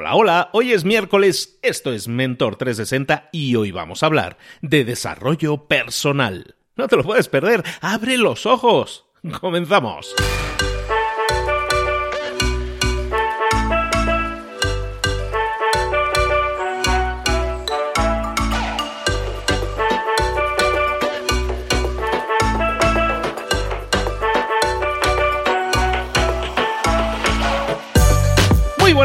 Hola, hola, hoy es miércoles, esto es Mentor 360 y hoy vamos a hablar de desarrollo personal. No te lo puedes perder, abre los ojos. Comenzamos.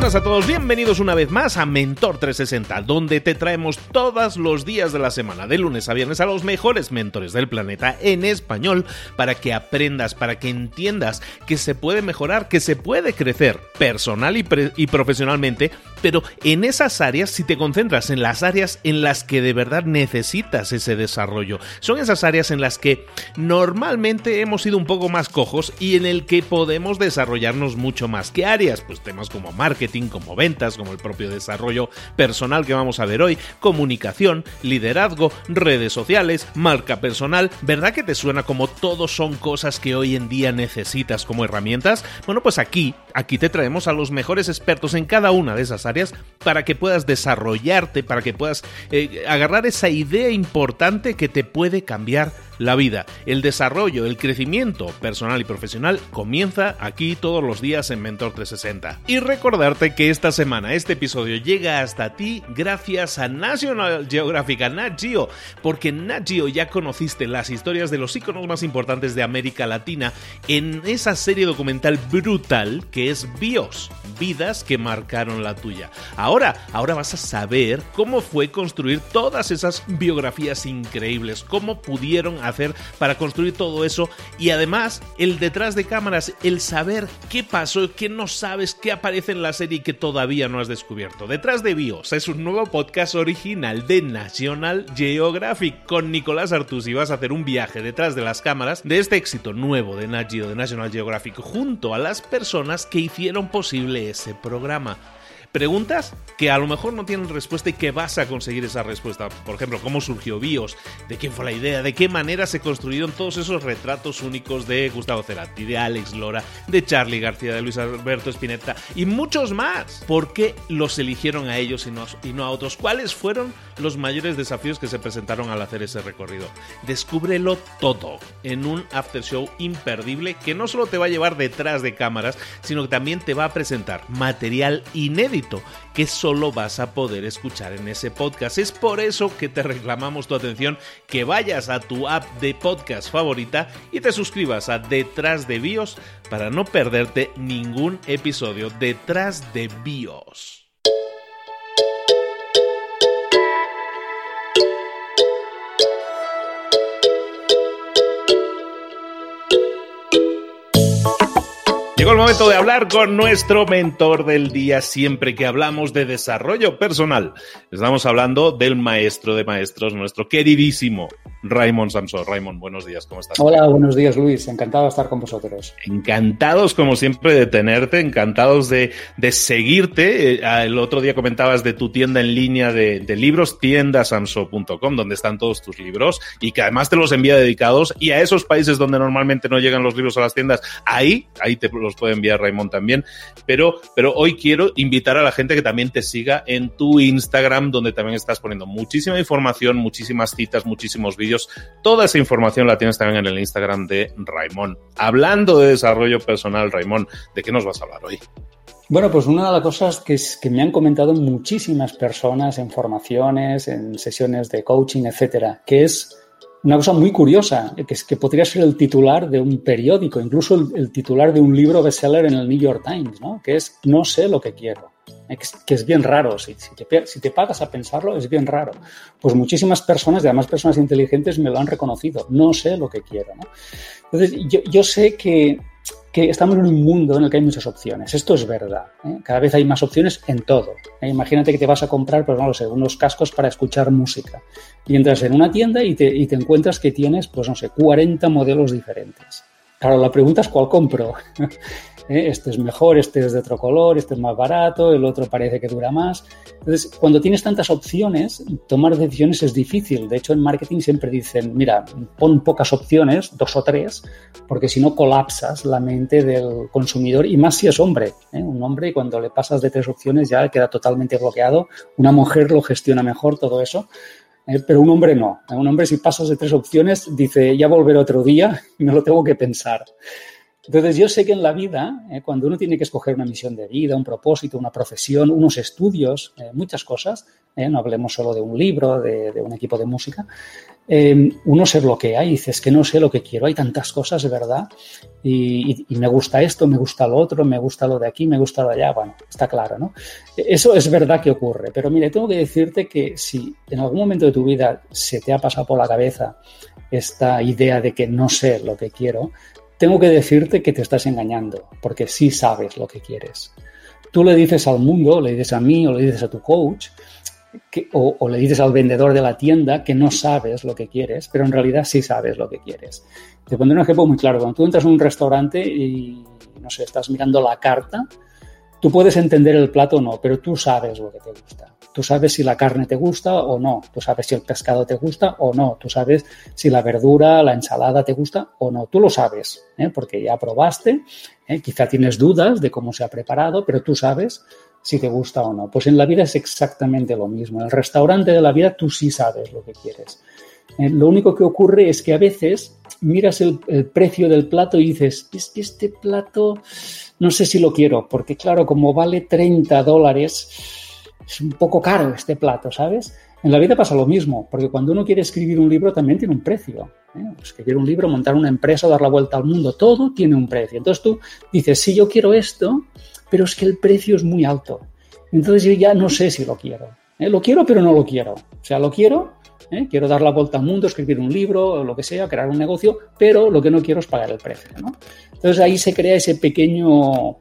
Buenas a todos, bienvenidos una vez más a Mentor 360, donde te traemos todos los días de la semana, de lunes a viernes, a los mejores mentores del planeta en español, para que aprendas, para que entiendas que se puede mejorar, que se puede crecer personal y, profesionalmente, pero en esas áreas, si te concentras en las áreas en las que de verdad necesitas ese desarrollo, son esas áreas en las que normalmente hemos sido un poco más cojos y en el que podemos desarrollarnos mucho más. ¿Qué áreas? Pues temas como marketing, como ventas, como el propio desarrollo personal que vamos a ver hoy, comunicación, liderazgo, redes sociales, marca personal. ¿Verdad que te suena como todos son cosas que hoy en día necesitas como herramientas? Bueno, pues aquí, aquí te traemos a los mejores expertos en cada una de esas áreas para que puedas desarrollarte, para que puedas eh, agarrar esa idea importante que te puede cambiar la vida, el desarrollo, el crecimiento personal y profesional comienza aquí todos los días en Mentor 360. Y recordarte que esta semana este episodio llega hasta ti gracias a National Geographic, a Nat Geo, porque en Nat Geo ya conociste las historias de los iconos más importantes de América Latina en esa serie documental brutal que es BIOS, vidas que marcaron la tuya. Ahora, ahora vas a saber cómo fue construir todas esas biografías increíbles, cómo pudieron hacer para construir todo eso y además el detrás de cámaras, el saber qué pasó, qué no sabes, qué aparece en la serie que todavía no has descubierto. Detrás de BIOS es un nuevo podcast original de National Geographic con Nicolás Artus y vas a hacer un viaje detrás de las cámaras de este éxito nuevo de de National Geographic junto a las personas que hicieron posible ese programa preguntas que a lo mejor no tienen respuesta y que vas a conseguir esa respuesta. Por ejemplo, cómo surgió BIOS, de quién fue la idea, de qué manera se construyeron todos esos retratos únicos de Gustavo Cerati, de Alex Lora, de Charlie García, de Luis Alberto Spinetta y muchos más. ¿Por qué los eligieron a ellos y no, y no a otros? ¿Cuáles fueron los mayores desafíos que se presentaron al hacer ese recorrido? Descúbrelo todo en un after show imperdible que no solo te va a llevar detrás de cámaras, sino que también te va a presentar material inédito que solo vas a poder escuchar en ese podcast. Es por eso que te reclamamos tu atención, que vayas a tu app de podcast favorita y te suscribas a Detrás de BIOS para no perderte ningún episodio Detrás de BIOS. Llegó el momento de hablar con nuestro mentor del día siempre que hablamos de desarrollo personal. Estamos hablando del maestro de maestros, nuestro queridísimo Raymond Samson. Raymond, buenos días, ¿cómo estás? Hola, buenos días Luis, encantado de estar con vosotros. Encantados como siempre de tenerte, encantados de, seguirte. Eh, el otro día comentabas de tu tienda en línea de, libros, tiendasamso.com, donde están todos tus libros y que además te los envía dedicados y a esos países donde normalmente no llegan los libros a las tiendas, ahí, ahí te los puede enviar Raymond también. Pero, pero hoy quiero invitar a la gente que también te siga en tu Instagram, donde también estás poniendo muchísima información, muchísimas citas, muchísimos vídeos. Toda esa información la tienes también en el Instagram de Raymond. Hablando de desarrollo personal, Raymond, ¿de qué nos vas a hablar hoy? Bueno, pues una de las cosas que, me han comentado muchísimas personas en formaciones, en sesiones de coaching, etcétera, que es una cosa muy curiosa, que es que podría ser el titular de un periódico, incluso el, titular de un libro bestseller en el New York Times, ¿no? que es No sé lo que quiero, que es bien raro, si, te, si, pagas a pensarlo es bien raro. Pues muchísimas personas, y además personas inteligentes, me lo han reconocido, no sé lo que quiero. Entonces, yo, yo sé que que estamos en un mundo en el que hay muchas opciones. Esto es verdad. ¿eh? Cada vez hay más opciones en todo. ¿eh? Imagínate que te vas a comprar, pues no lo sé, unos cascos para escuchar música. Y entras en una tienda y te, y te encuentras que tienes, pues no sé, 40 modelos diferentes. Claro, la pregunta es cuál compro. ¿eh? este es mejor, este es de otro color, este es más barato, el otro parece que dura más. Entonces, cuando tienes tantas opciones, tomar decisiones es difícil. De hecho, en marketing siempre dicen, mira, pon pocas opciones, dos o tres, porque si no colapsas la mente del consumidor y más si es hombre. ¿eh? Un hombre cuando le pasas de tres opciones ya queda totalmente bloqueado. Una mujer lo gestiona mejor todo eso. ¿Eh? pero un hombre no. Un hombre si pasas de tres opciones dice, ya volveré otro día y me lo tengo que pensar. Entonces, yo sé que en la vida, eh, cuando uno tiene que escoger una misión de vida, un propósito, una profesión, unos estudios, eh, muchas cosas, eh, no hablemos solo de un libro, de, un equipo de música, uno se bloquea y dice, es que no sé lo que quiero, hay tantas cosas, verdad, y, y, me gusta esto, me gusta lo otro, me gusta lo de aquí, me gusta lo de allá, bueno, está claro, ¿no? Eso es verdad que ocurre, pero mire, tengo que decirte que si en algún momento de tu vida se te ha pasado por la cabeza esta idea de que no sé lo que quiero, tengo que decirte que te estás engañando, porque sí sabes lo que quieres. Tú le dices al mundo, le dices a mí o le dices a tu coach, o, le dices al vendedor de la tienda que no sabes lo que quieres, pero en realidad sí sabes lo que quieres. Te pondré un ejemplo muy claro. Cuando tú entras en un restaurante y, no sé, estás mirando la carta, tú puedes entender el plato o no, pero tú sabes lo que te gusta. Tú sabes si la carne te gusta o no. Tú sabes si el pescado te gusta o no. Tú sabes si la verdura, la ensalada te gusta o no. Tú lo sabes, ¿eh? porque ya probaste. ¿eh? Quizá tienes dudas de cómo se ha preparado, pero tú sabes si te gusta o no. Pues en la vida es exactamente lo mismo. En el restaurante de la vida tú sí sabes lo que quieres. Eh, lo único que ocurre es que a veces miras el, precio del plato y dices, es este plato no sé si lo quiero, porque claro, como vale 30 dólares es un poco caro este plato, ¿sabes? En la vida pasa lo mismo, porque cuando uno quiere escribir un libro también tiene un precio. ¿eh? Escribir un libro, montar una empresa, dar la vuelta al mundo, todo tiene un precio. Entonces tú dices, sí, yo quiero esto, pero es que el precio es muy alto. Entonces yo ya no sé si lo quiero. ¿eh? Lo quiero, pero no lo quiero. O sea, lo quiero, ¿eh? quiero dar la vuelta al mundo, escribir un libro, lo que sea, crear un negocio, pero lo que no quiero es pagar el precio. Entonces ahí se crea ese pequeño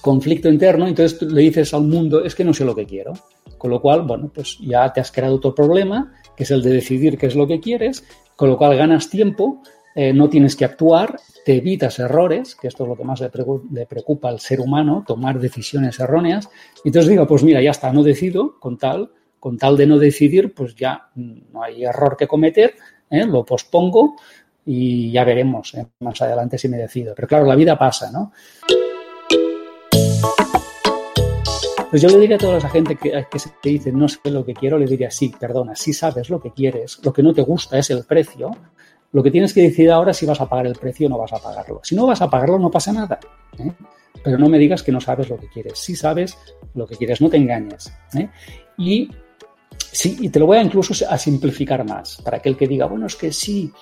conflicto interno, entonces le dices al mundo, es que no sé lo que quiero. Con lo cual, bueno, pues ya te has creado otro problema, que es el de decidir qué es lo que quieres, con lo cual ganas tiempo, eh, no tienes que actuar, te evitas errores, que esto es lo que más le, preocupa al ser humano, tomar decisiones erróneas. Entonces digo, pues mira, ya está, no decido, con tal, con tal de no decidir, pues ya no hay error que cometer, ¿eh? lo pospongo y ya veremos ¿eh? más adelante si me decido. Pero claro, la vida pasa, ¿no? Pues yo le diría a toda esa gente que, que se dice no sé lo que quiero, le diría sí, perdona, sí sabes lo que quieres, lo que no te gusta es el precio, lo que tienes que decidir ahora es si vas a pagar el precio o no vas a pagarlo. Si no vas a pagarlo, no pasa nada. ¿eh? Pero no me digas que no sabes lo que quieres. Sí sabes lo que quieres, no te engañes. ¿eh? Y, sí, y te lo voy a incluso a simplificar más, para aquel que diga, bueno, es que sí,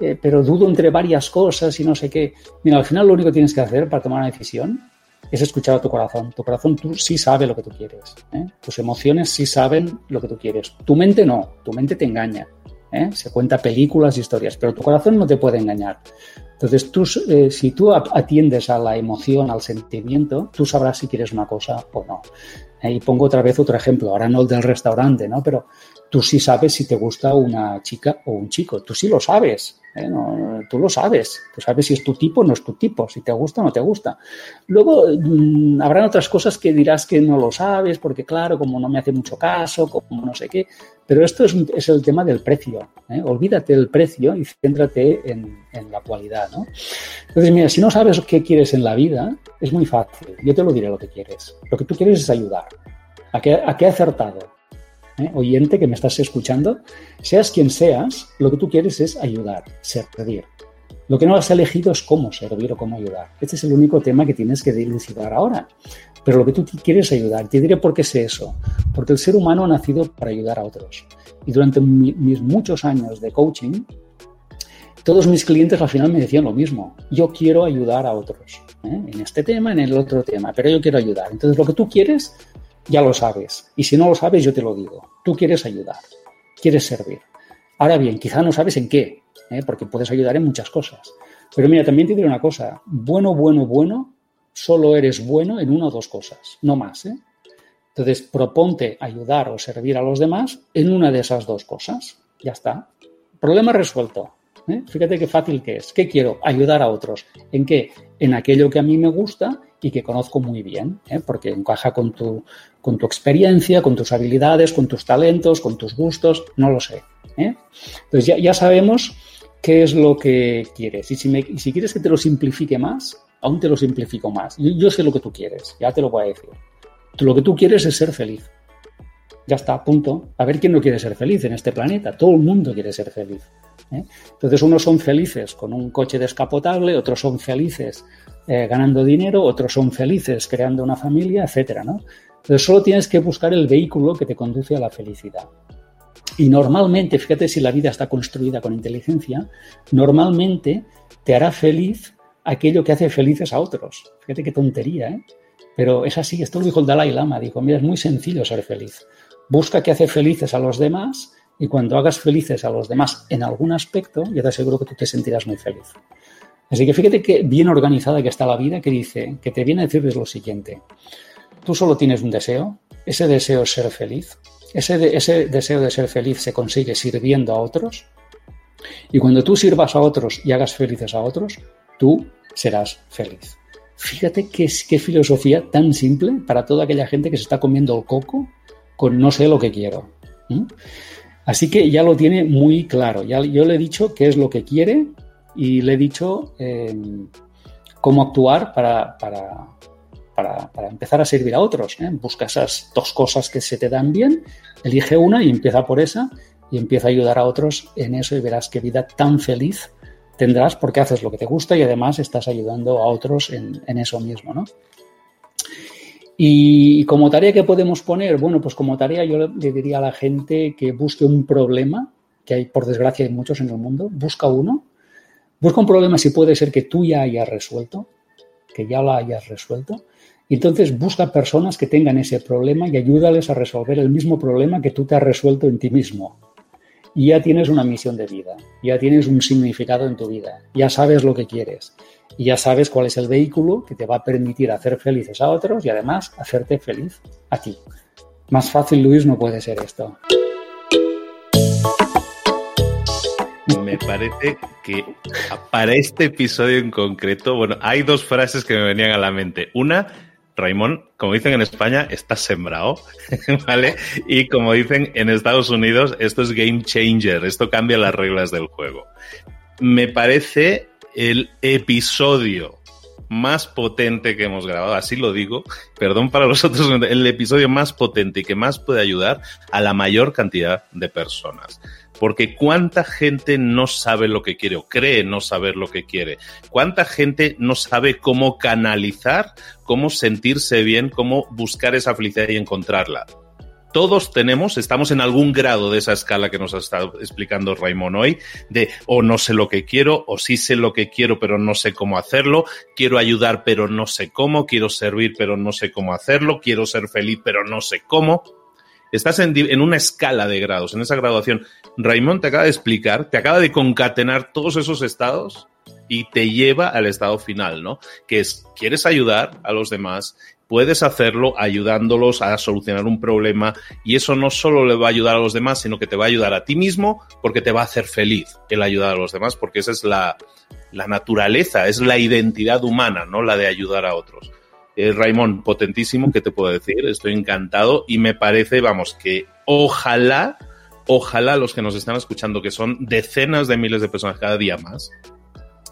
eh, pero dudo entre varias cosas y no sé qué. Mira, al final lo único que tienes que hacer para tomar una decisión es escuchar a tu corazón. Tu corazón tú sí sabe lo que tú quieres. ¿eh? Tus emociones sí saben lo que tú quieres. Tu mente no, tu mente te engaña. ¿eh? Se cuenta películas, historias, pero tu corazón no te puede engañar. Entonces, tú, eh, si tú atiendes a la emoción, al sentimiento, tú sabrás si quieres una cosa o no. Y pongo otra vez otro ejemplo, ahora no el del restaurante, ¿no? Pero tú sí sabes si te gusta una chica o un chico, tú sí lo sabes. ¿eh? tú lo sabes, tú sabes si es tu tipo o no es tu tipo, si te gusta o no te gusta. Luego mmm, habrán otras cosas que dirás que no lo sabes, porque claro, como no me hace mucho caso, como no sé qué, pero esto es, es el tema del precio. ¿eh? Olvídate del precio y céntrate en, en, la cualidad. ¿no? Entonces, mira, si no sabes qué quieres en la vida, es muy fácil. Yo te lo diré lo que quieres. Lo que tú quieres es ayudar. ¿A qué, a qué acertado? ¿eh? oyente que me estás escuchando, seas quien seas, lo que tú quieres es ayudar, servir. Lo que no has elegido es cómo servir o cómo ayudar. Este es el único tema que tienes que dilucidar ahora. Pero lo que tú quieres es ayudar. Te diré por qué sé eso. Porque el ser humano ha nacido para ayudar a otros. Y durante mis muchos años de coaching, todos mis clientes al final me decían lo mismo. Yo quiero ayudar a otros. ¿eh? En este tema, en el otro tema. Pero yo quiero ayudar. Entonces, lo que tú quieres ya lo sabes. Y si no lo sabes, yo te lo digo. Tú quieres ayudar, quieres servir. Ahora bien, quizá no sabes en qué, ¿eh? porque puedes ayudar en muchas cosas. Pero mira, también te diré una cosa. Bueno, bueno, bueno, solo eres bueno en una o dos cosas, no más. ¿eh? Entonces, proponte ayudar o servir a los demás en una de esas dos cosas. Ya está. Problema resuelto. ¿Eh? Fíjate qué fácil que es. ¿Qué quiero? Ayudar a otros. ¿En qué? En aquello que a mí me gusta y que conozco muy bien, ¿eh? porque encaja con tu, con tu experiencia, con tus habilidades, con tus talentos, con tus gustos, no lo sé. ¿eh? Entonces ya, ya, sabemos qué es lo que quieres. Y si, me, y si, quieres que te lo simplifique más, aún te lo simplifico más. Yo, yo sé lo que tú quieres, ya te lo voy a decir. Lo que tú quieres es ser feliz. Ya está, punto. A ver quién no quiere ser feliz en este planeta. Todo el mundo quiere ser feliz. ¿eh? Entonces, unos son felices con un coche descapotable, otros son felices eh, ganando dinero, otros son felices creando una familia, etcétera, ¿no? Entonces, solo tienes que buscar el vehículo que te conduce a la felicidad. Y normalmente, fíjate si la vida está construida con inteligencia, normalmente te hará feliz aquello que hace felices a otros. Fíjate qué tontería, ¿eh? Pero es así, esto lo dijo el Dalai Lama, dijo, mira, es muy sencillo ser feliz. Busca que hace felices a los demás y cuando hagas felices a los demás en algún aspecto, ya te aseguro que tú te sentirás muy feliz. Así que fíjate que bien organizada que está la vida, que dice, que te viene a decirles lo siguiente. Tú solo tienes un deseo, ese deseo es ser feliz, ese, ese deseo de ser feliz se consigue sirviendo a otros, y cuando tú sirvas a otros y hagas felices a otros, tú serás feliz. Fíjate qué, qué filosofía tan simple para toda aquella gente que se está comiendo el coco con no sé lo que quiero. Así que ya lo tiene muy claro. Ya, yo le he dicho qué es lo que quiere y le he dicho em, cómo actuar para, para, para, empezar a servir a otros. ¿eh? Busca esas dos cosas que se te dan bien, elige una y empieza por esa y empieza a ayudar a otros en eso y verás qué vida tan feliz tendrás porque haces lo que te gusta y además estás ayudando a otros en, en eso mismo, ¿no? Y como tarea que podemos poner, bueno, pues como tarea yo le diría a la gente que busque un problema, que hay por desgracia hay muchos en el mundo, busca uno, busca un problema si puede ser que tú ya hayas resuelto, que ya lo hayas resuelto, y entonces busca personas que tengan ese problema y ayúdales a resolver el mismo problema que tú te has resuelto en ti mismo. Y ya tienes una misión de vida, ya tienes un significado en tu vida, ya sabes lo que quieres y ya sabes cuál es el vehículo que te va a permitir hacer felices a otros y además hacerte feliz a ti. Más fácil, Luis, no puede ser esto. Me parece que para este episodio en concreto, bueno, hay dos frases que me venían a la mente. Una, Raimón, como dicen en España, está sembrado, ¿vale? Y como dicen en Estados Unidos, esto es game changer, esto cambia las reglas del juego. Me parece el episodio más potente que hemos grabado, así lo digo, perdón para los otros, el episodio más potente y que más puede ayudar a la mayor cantidad de personas. Porque cuánta gente no sabe lo que quiere o cree no saber lo que quiere. Cuánta gente no sabe cómo canalizar, cómo sentirse bien, cómo buscar esa felicidad y encontrarla todos tenemos, estamos en algún grado de esa escala que nos ha estado explicando Raymond hoy, de o no sé lo que quiero, o sí sé lo que quiero, pero no sé cómo hacerlo, quiero ayudar, pero no sé cómo, quiero servir, pero no sé cómo hacerlo, quiero ser feliz, pero no sé cómo. Estás en, una escala de grados, en esa graduación. Raymond te acaba de explicar, te acaba de concatenar todos esos estados y te lleva al estado final, ¿no? Que es, quieres ayudar a los demás, puedes hacerlo ayudándolos a solucionar un problema y eso no solo le va a ayudar a los demás, sino que te va a ayudar a ti mismo porque te va a hacer feliz el ayudar a los demás, porque esa es la, naturaleza, es la identidad humana, ¿no? La de ayudar a otros. Eh, Raimón, potentísimo, ¿qué te puedo decir? Estoy encantado y me parece, vamos, que ojalá, ojalá los que nos están escuchando, que son decenas de miles de personas cada día más,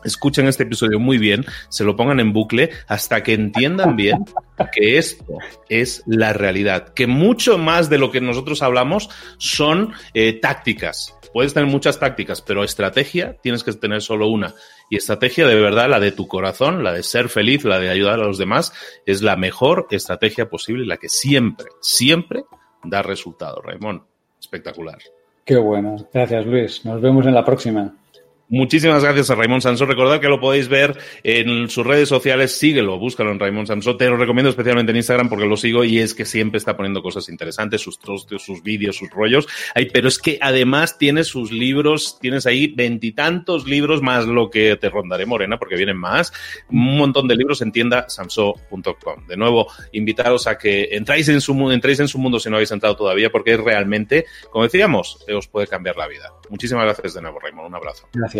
escuchen este episodio muy bien, se lo pongan en bucle hasta que entiendan bien que esto es la realidad, que mucho más de lo que nosotros hablamos son eh, tácticas. Puedes tener muchas tácticas, pero estrategia tienes que tener solo una. Y estrategia de verdad, la de tu corazón, la de ser feliz, la de ayudar a los demás, es la mejor estrategia posible la que siempre, siempre da resultado. Raymond, espectacular. Qué bueno. Gracias, Luis. Nos vemos en la próxima. Muchísimas gracias a Raymond Sansó. Recordad que lo podéis ver en sus redes sociales. Síguelo, búscalo en Raymond Sansó. Te lo recomiendo especialmente en Instagram porque lo sigo y es que siempre está poniendo cosas interesantes, sus trostios, sus vídeos, sus rollos. Ay, pero es que además tiene sus libros, tienes ahí veintitantos libros más lo que te rondaré, Morena, porque vienen más. Un montón de libros en tienda samso.com. De nuevo, invitaros a que entráis en su entréis en su mundo si no habéis entrado todavía porque realmente, como decíamos, os puede cambiar la vida. Muchísimas gracias de nuevo, Raymond. Un abrazo. Gracias.